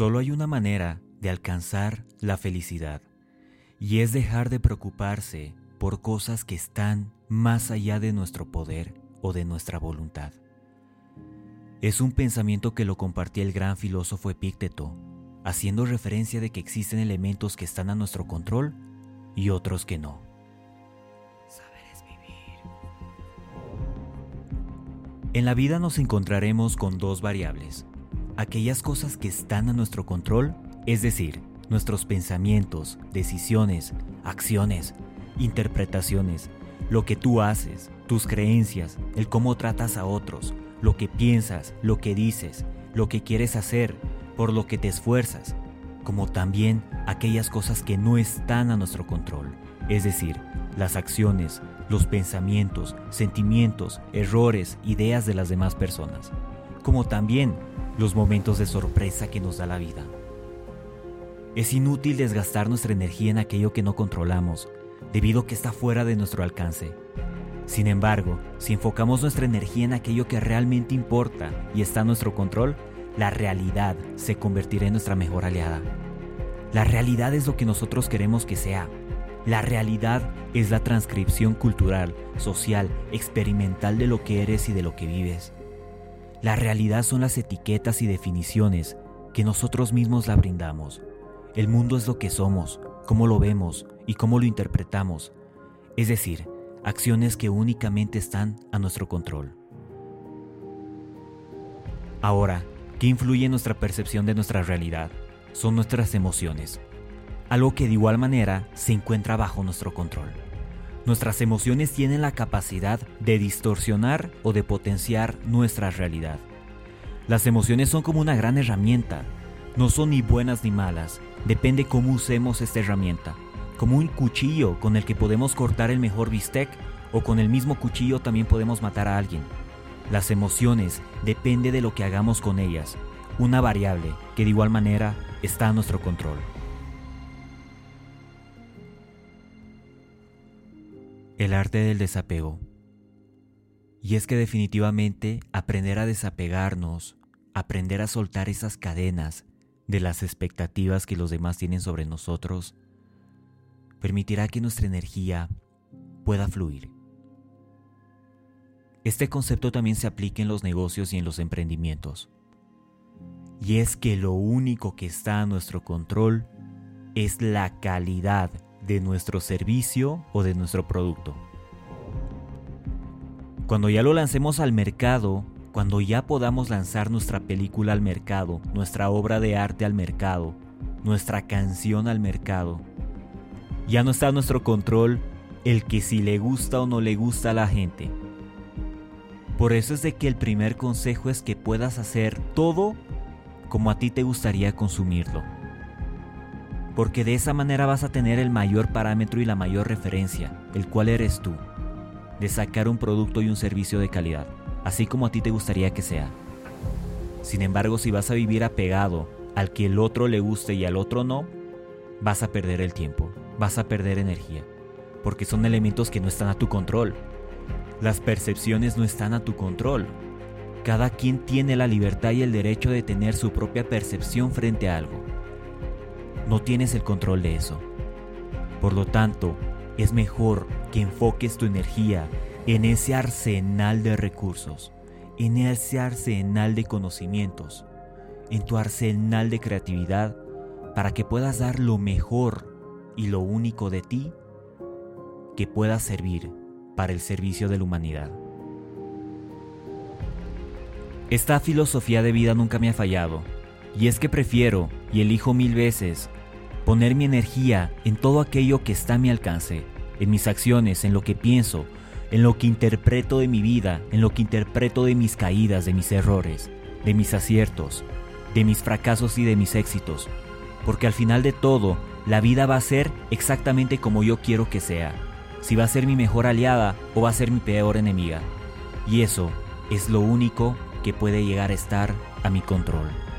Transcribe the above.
Solo hay una manera de alcanzar la felicidad y es dejar de preocuparse por cosas que están más allá de nuestro poder o de nuestra voluntad. Es un pensamiento que lo compartía el gran filósofo Epícteto, haciendo referencia de que existen elementos que están a nuestro control y otros que no. Saber es vivir. En la vida nos encontraremos con dos variables, aquellas cosas que están a nuestro control, es decir, nuestros pensamientos, decisiones, acciones, interpretaciones, lo que tú haces, tus creencias, el cómo tratas a otros, lo que piensas, lo que dices, lo que quieres hacer, por lo que te esfuerzas, como también aquellas cosas que no están a nuestro control, es decir, las acciones, los pensamientos, sentimientos, errores, ideas de las demás personas, como también los momentos de sorpresa que nos da la vida. Es inútil desgastar nuestra energía en aquello que no controlamos, debido a que está fuera de nuestro alcance. Sin embargo, si enfocamos nuestra energía en aquello que realmente importa y está a nuestro control, la realidad se convertirá en nuestra mejor aliada. La realidad es lo que nosotros queremos que sea. La realidad es la transcripción cultural, social, experimental de lo que eres y de lo que vives. La realidad son las etiquetas y definiciones que nosotros mismos la brindamos. El mundo es lo que somos, cómo lo vemos y cómo lo interpretamos, es decir, acciones que únicamente están a nuestro control. Ahora, ¿qué influye en nuestra percepción de nuestra realidad? Son nuestras emociones, algo que de igual manera se encuentra bajo nuestro control. Nuestras emociones tienen la capacidad de distorsionar o de potenciar nuestra realidad. Las emociones son como una gran herramienta, no son ni buenas ni malas, depende cómo usemos esta herramienta, como un cuchillo con el que podemos cortar el mejor bistec o con el mismo cuchillo también podemos matar a alguien. Las emociones depende de lo que hagamos con ellas, una variable que de igual manera está a nuestro control. El arte del desapego. Y es que definitivamente aprender a desapegarnos, aprender a soltar esas cadenas de las expectativas que los demás tienen sobre nosotros, permitirá que nuestra energía pueda fluir. Este concepto también se aplica en los negocios y en los emprendimientos. Y es que lo único que está a nuestro control es la calidad de nuestro servicio o de nuestro producto. Cuando ya lo lancemos al mercado, cuando ya podamos lanzar nuestra película al mercado, nuestra obra de arte al mercado, nuestra canción al mercado, ya no está a nuestro control el que si le gusta o no le gusta a la gente. Por eso es de que el primer consejo es que puedas hacer todo como a ti te gustaría consumirlo porque de esa manera vas a tener el mayor parámetro y la mayor referencia, el cual eres tú, de sacar un producto y un servicio de calidad, así como a ti te gustaría que sea. Sin embargo, si vas a vivir apegado al que el otro le guste y al otro no, vas a perder el tiempo, vas a perder energía, porque son elementos que no están a tu control. Las percepciones no están a tu control. Cada quien tiene la libertad y el derecho de tener su propia percepción frente a algo no tienes el control de eso. Por lo tanto, es mejor que enfoques tu energía en ese arsenal de recursos, en ese arsenal de conocimientos, en tu arsenal de creatividad, para que puedas dar lo mejor y lo único de ti que pueda servir para el servicio de la humanidad. Esta filosofía de vida nunca me ha fallado, y es que prefiero y elijo mil veces poner mi energía en todo aquello que está a mi alcance, en mis acciones, en lo que pienso, en lo que interpreto de mi vida, en lo que interpreto de mis caídas, de mis errores, de mis aciertos, de mis fracasos y de mis éxitos. Porque al final de todo, la vida va a ser exactamente como yo quiero que sea. Si va a ser mi mejor aliada o va a ser mi peor enemiga. Y eso es lo único que puede llegar a estar a mi control.